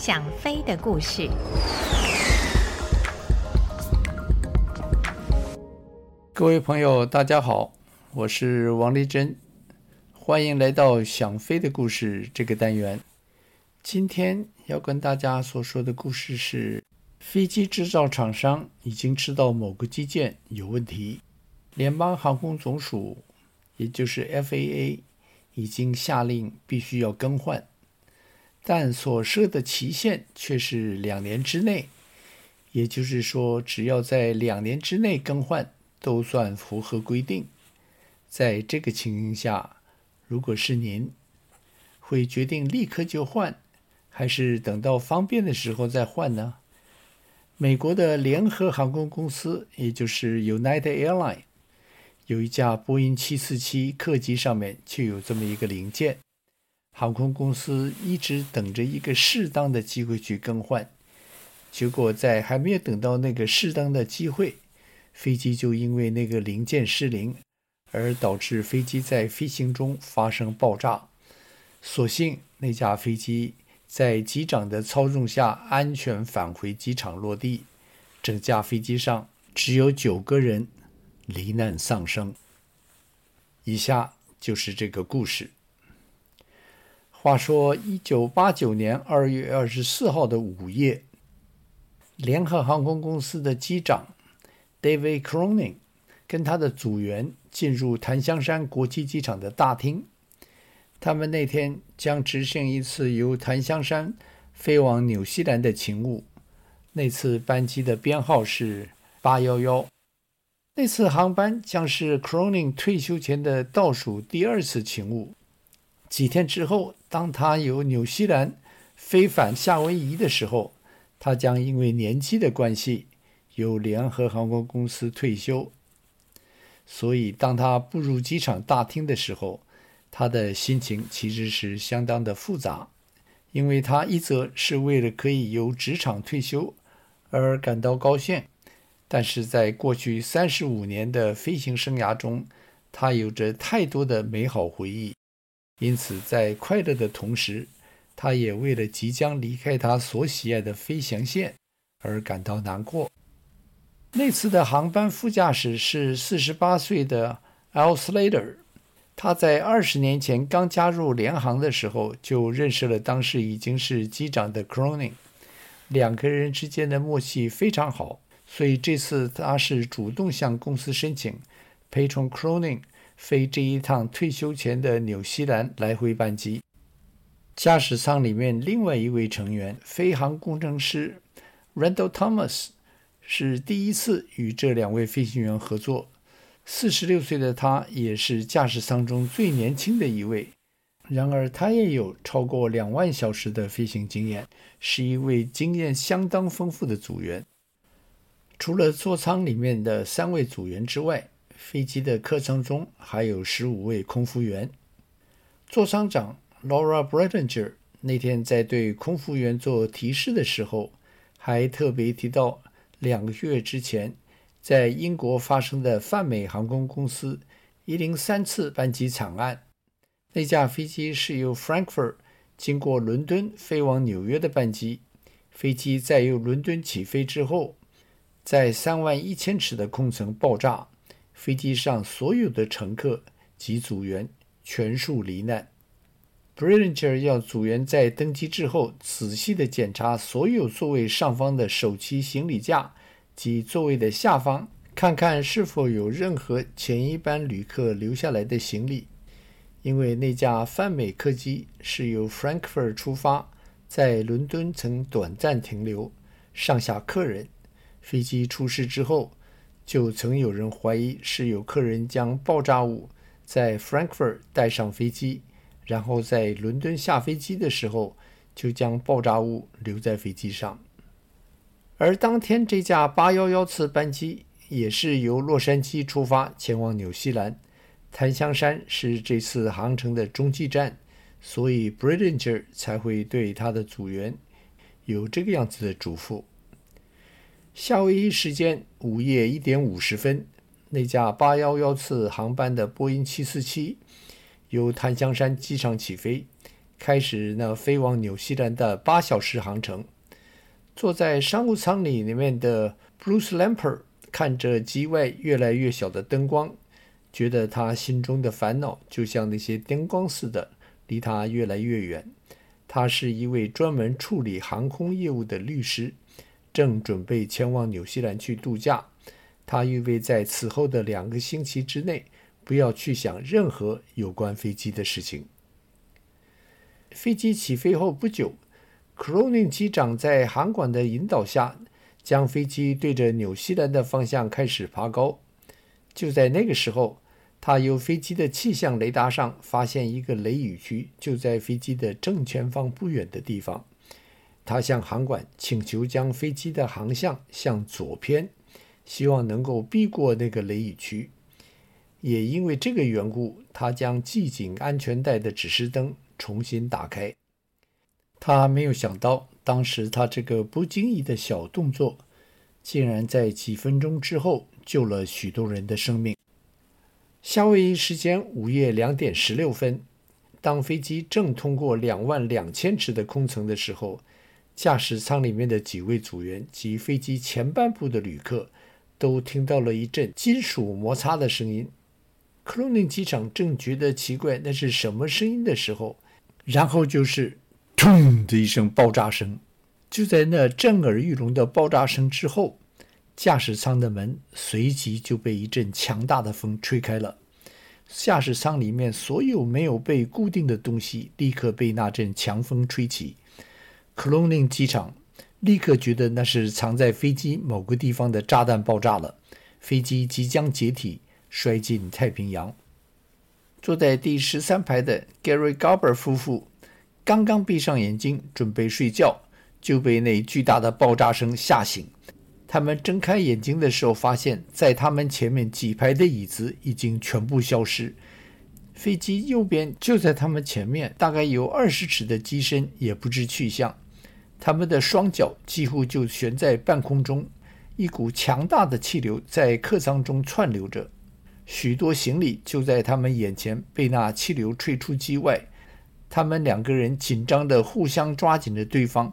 想飞的故事。各位朋友，大家好，我是王丽珍，欢迎来到《想飞的故事》这个单元。今天要跟大家所说的故事是：飞机制造厂商已经知道某个机件有问题，联邦航空总署，也就是 FAA，已经下令必须要更换。但所设的期限却是两年之内，也就是说，只要在两年之内更换，都算符合规定。在这个情形下，如果是您，会决定立刻就换，还是等到方便的时候再换呢？美国的联合航空公司，也就是 United Airlines，有一架波音747客机上面就有这么一个零件。航空公司一直等着一个适当的机会去更换，结果在还没有等到那个适当的机会，飞机就因为那个零件失灵，而导致飞机在飞行中发生爆炸。所幸那架飞机在机长的操纵下安全返回机场落地，整架飞机上只有九个人罹难丧生。以下就是这个故事。话说，一九八九年二月二十四号的午夜，联合航空公司的机长 David Cronin 跟他的组员进入檀香山国际机场的大厅。他们那天将执行一次由檀香山飞往纽西兰的勤务。那次班机的编号是八幺幺。那次航班将是 Cronin 退休前的倒数第二次勤务。几天之后，当他由纽西兰飞返夏威夷的时候，他将因为年纪的关系由联合航空公司退休。所以，当他步入机场大厅的时候，他的心情其实是相当的复杂，因为他一则是为了可以由职场退休而感到高兴，但是在过去三十五年的飞行生涯中，他有着太多的美好回忆。因此，在快乐的同时，他也为了即将离开他所喜爱的飞行线而感到难过。那次的航班副驾驶是四十八岁的 Al Slater，他在二十年前刚加入联航的时候就认识了当时已经是机长的 Cronin，两个人之间的默契非常好，所以这次他是主动向公司申请陪同 Cronin。飞这一趟退休前的纽西兰来回班机，驾驶舱里面另外一位成员飞航工程师 Randall Thomas 是第一次与这两位飞行员合作。四十六岁的他也是驾驶舱中最年轻的一位，然而他也有超过两万小时的飞行经验，是一位经验相当丰富的组员。除了座舱里面的三位组员之外，飞机的客舱中还有十五位空服员。座舱长 Laura Bredinger 那天在对空服员做提示的时候，还特别提到两个月之前在英国发生的泛美航空公司一零三次班机惨案。那架飞机是由 Frankfurt 经过伦敦飞往纽约的班机，飞机在由伦敦起飞之后，在三万一千尺的空层爆炸。飞机上所有的乘客及组员全数罹难。Bredinger 要组员在登机之后仔细地检查所有座位上方的手提行李架及座位的下方，看看是否有任何前一班旅客留下来的行李。因为那架泛美客机是由 Frankfurt 出发，在伦敦曾短暂停留，上下客人。飞机出事之后。就曾有人怀疑是有客人将爆炸物在 Frankfurt 带上飞机，然后在伦敦下飞机的时候就将爆炸物留在飞机上。而当天这架811次班机也是由洛杉矶出发前往纽西兰，檀香山是这次航程的中继站，所以 Bridinger 才会对他的组员有这个样子的嘱咐。夏威夷时间午夜一点五十分，那架八幺幺次航班的波音七四七由檀香山机场起飞，开始那飞往纽西兰的八小时航程。坐在商务舱里里面的 Bruce Lamper 看着机外越来越小的灯光，觉得他心中的烦恼就像那些灯光似的，离他越来越远。他是一位专门处理航空业务的律师，正准备前往纽西兰去度假。他预备在此后的两个星期之内，不要去想任何有关飞机的事情。飞机起飞后不久。克罗宁机长在航管的引导下，将飞机对着纽西兰的方向开始爬高。就在那个时候，他由飞机的气象雷达上发现一个雷雨区，就在飞机的正前方不远的地方。他向航管请求将飞机的航向向左偏，希望能够避过那个雷雨区。也因为这个缘故，他将系紧安全带的指示灯重新打开。他没有想到，当时他这个不经意的小动作，竟然在几分钟之后救了许多人的生命。夏威夷时间午夜两点十六分，当飞机正通过两万两千尺的空层的时候，驾驶舱里面的几位组员及飞机前半部的旅客都听到了一阵金属摩擦的声音。克隆宁机场正觉得奇怪，那是什么声音的时候，然后就是。砰的一声爆炸声，就在那震耳欲聋的爆炸声之后，驾驶舱的门随即就被一阵强大的风吹开了。驾驶舱里面所有没有被固定的东西立刻被那阵强风吹起。克隆宁机场立刻觉得那是藏在飞机某个地方的炸弹爆炸了，飞机即将解体摔进太平洋。坐在第十三排的 Gary Garber 夫妇。刚刚闭上眼睛准备睡觉，就被那巨大的爆炸声吓醒。他们睁开眼睛的时候，发现在他们前面几排的椅子已经全部消失。飞机右边就在他们前面，大概有二十尺的机身也不知去向。他们的双脚几乎就悬在半空中，一股强大的气流在客舱中窜流着，许多行李就在他们眼前被那气流吹出机外。他们两个人紧张地互相抓紧着对方，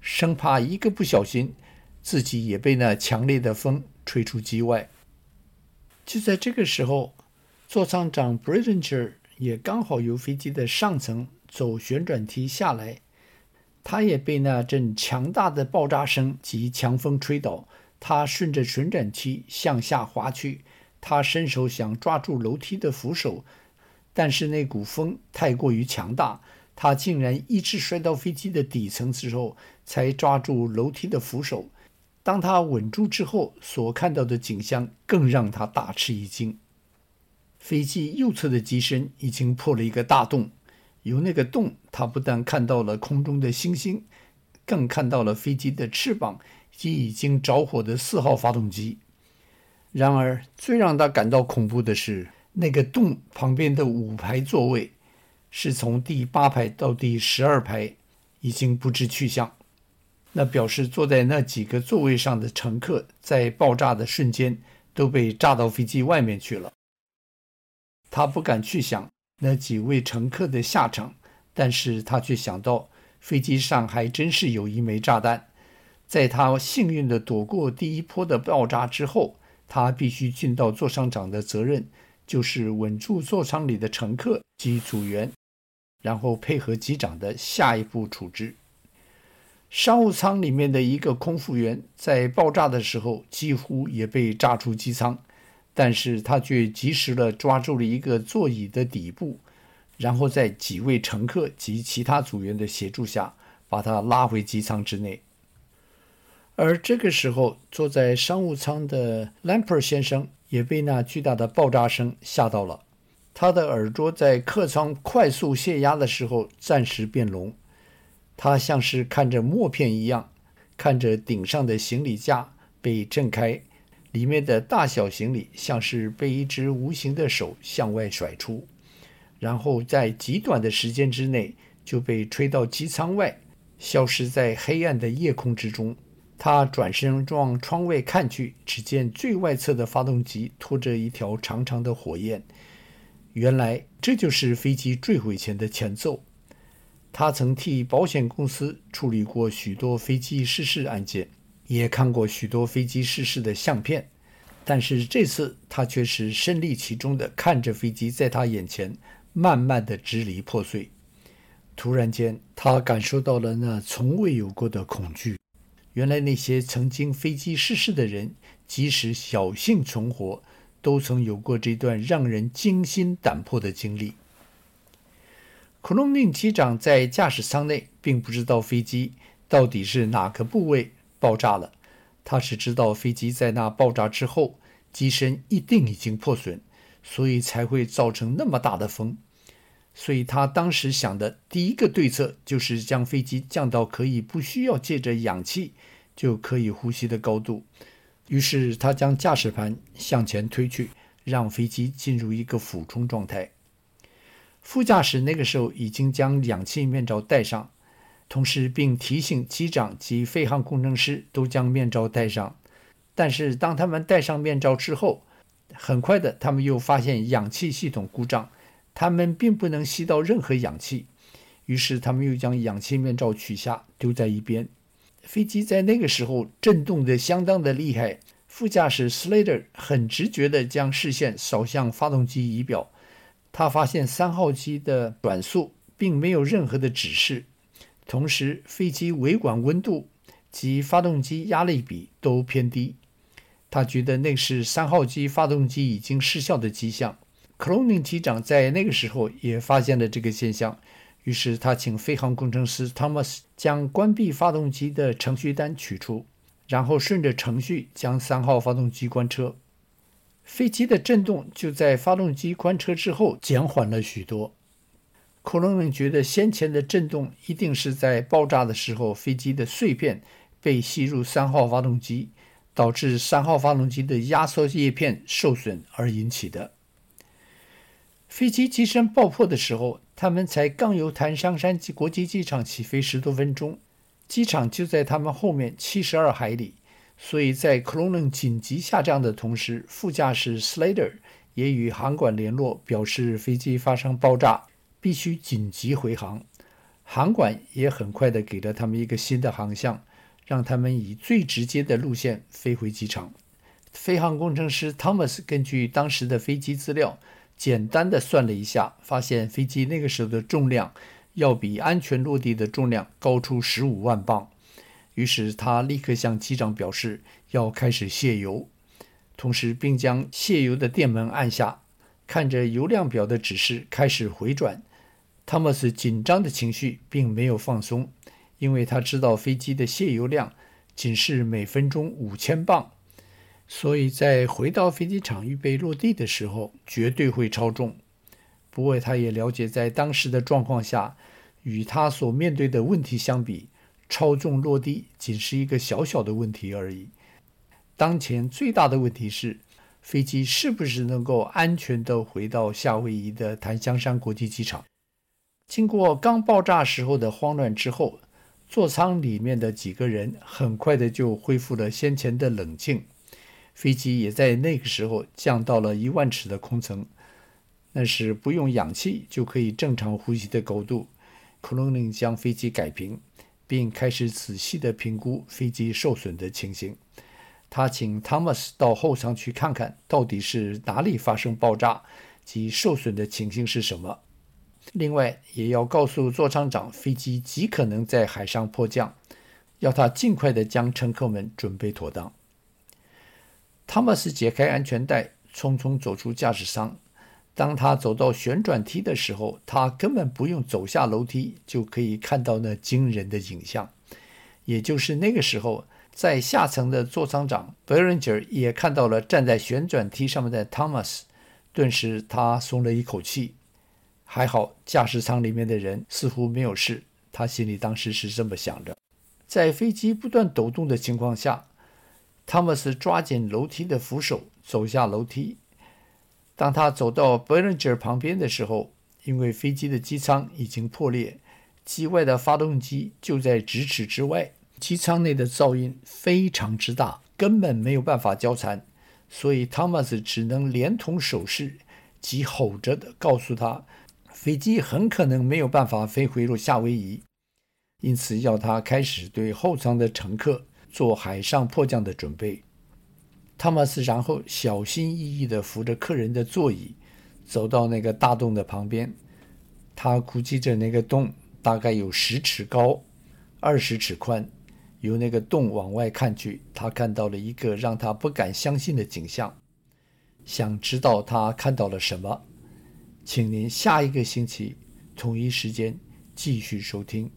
生怕一个不小心，自己也被那强烈的风吹出机外。就在这个时候，座舱长 Bridger 也刚好由飞机的上层走旋转梯下来，他也被那阵强大的爆炸声及强风吹倒。他顺着旋转梯向下滑去，他伸手想抓住楼梯的扶手。但是那股风太过于强大，他竟然一直摔到飞机的底层之后，才抓住楼梯的扶手。当他稳住之后，所看到的景象更让他大吃一惊。飞机右侧的机身已经破了一个大洞，由那个洞，他不但看到了空中的星星，更看到了飞机的翅膀及已经着火的四号发动机。然而，最让他感到恐怖的是。那个洞旁边的五排座位，是从第八排到第十二排，已经不知去向。那表示坐在那几个座位上的乘客，在爆炸的瞬间都被炸到飞机外面去了。他不敢去想那几位乘客的下场，但是他却想到飞机上还真是有一枚炸弹。在他幸运地躲过第一波的爆炸之后，他必须尽到座舱长的责任。就是稳住座舱里的乘客及组员，然后配合机长的下一步处置。商务舱里面的一个空服员在爆炸的时候几乎也被炸出机舱，但是他却及时地抓住了一个座椅的底部，然后在几位乘客及其他组员的协助下，把他拉回机舱之内。而这个时候，坐在商务舱的 Lamper 先生。也被那巨大的爆炸声吓到了，他的耳朵在客舱快速泄压的时候暂时变聋，他像是看着默片一样，看着顶上的行李架被震开，里面的大小行李像是被一只无形的手向外甩出，然后在极短的时间之内就被吹到机舱外，消失在黑暗的夜空之中。他转身往窗外看去，只见最外侧的发动机拖着一条长长的火焰。原来这就是飞机坠毁前的前奏。他曾替保险公司处理过许多飞机失事案件，也看过许多飞机失事的相片。但是这次他却是身历其中的看着飞机在他眼前慢慢的支离破碎。突然间，他感受到了那从未有过的恐惧。原来那些曾经飞机失事的人，即使侥幸存活，都曾有过这段让人惊心胆魄的经历。克隆宁机长在驾驶舱内，并不知道飞机到底是哪个部位爆炸了。他只知道飞机在那爆炸之后，机身一定已经破损，所以才会造成那么大的风。所以他当时想的第一个对策，就是将飞机降到可以不需要借着氧气就可以呼吸的高度。于是他将驾驶盘向前推去，让飞机进入一个俯冲状态。副驾驶那个时候已经将氧气面罩戴上，同时并提醒机长及飞航工程师都将面罩戴上。但是当他们戴上面罩之后，很快的他们又发现氧气系统故障，他们并不能吸到任何氧气。于是他们又将氧气面罩取下，丢在一边。飞机在那个时候震动得相当的厉害，副驾驶 Slater 很直觉地将视线扫向发动机仪表。他发现三号机的转速并没有任何的指示，同时飞机尾管温度及发动机压力比都偏低。他觉得那是三号机发动机已经失效的迹象。克隆宁机长在那个时候也发现了这个现象，于是他请飞航工程师 Thomas 将关闭发动机的程序单取出，然后顺着程序将三号发动机关车。飞机的震动就在发动机关车之后减缓了许多。克隆宁觉得先前的震动一定是在爆炸的时候，飞机的碎片被吸入三号发动机，导致三号发动机的压缩叶片受损而引起的。飞机机身爆破的时候，他们才刚由檀香山国际机场起飞十多分钟，机场就在他们后面七十二海里。所以在克隆宁紧急下降的同时，副驾驶 Slater 也与航管联络，表示飞机发生爆炸，必须紧急回航。航管也很快地给了他们一个新的航向，让他们以最直接的路线飞回机场。飞航工程师 Thomas 根据当时的飞机资料，简单的算了一下，发现飞机那个时候的重量要比安全落地的重量高出十五万磅。于是他立刻向机长表示要开始卸油，同时并将卸油的电门按下，看着油量表的指示开始回转。汤姆斯紧张的情绪并没有放松，因为他知道飞机的卸油量仅是每分钟五千磅，所以在回到飞机场预备落地的时候绝对会超重。不过他也了解，在当时的状况下，与他所面对的问题相比，超重落地仅是一个小小的问题而已。当前最大的问题是，飞机是不是能够安全地回到夏威夷的檀香山国际机场？经过刚爆炸时候的慌乱之后，座舱里面的几个人很快的就恢复了先前的冷静。飞机也在那个时候降到了一万尺的空层，那是不用氧气就可以正常呼吸的高度。克隆宁将飞机改平。并开始仔细地评估飞机受损的情形。他请 Thomas 到后舱去看看，到底是哪里发生爆炸及受损的情形是什么。另外，也要告诉座舱长，飞机极可能在海上迫降，要他尽快地将乘客们准备妥当。Thomas 解开安全带，匆匆走出驾驶舱。当他走到旋转梯的时候，他根本不用走下楼梯就可以看到那惊人的景象。也就是那个时候，在下层的座舱长 Beringer 也看到了站在旋转梯上面的 Thomas，顿时他松了一口气。还好驾驶舱里面的人似乎没有事，他心里当时是这么想着。在飞机不断抖动的情况下，Thomas 抓紧楼梯的扶手走下楼梯。当他走到 Beringer 旁边的时候，因为飞机的机舱已经破裂，机外的发动机就在咫尺之外，机舱内的噪音非常之大，根本没有办法交谈，所以汤马斯只能连同手势及吼着的告诉他，飞机很可能没有办法飞回夏威夷，因此要他开始对后舱的乘客做海上迫降的准备。汤马斯然后小心翼翼地扶着客人的座椅，走到那个大洞的旁边。他估计着那个洞大概有十尺高，二十尺宽。由那个洞往外看去，他看到了一个让他不敢相信的景象。想知道他看到了什么？请您下一个星期同一时间继续收听。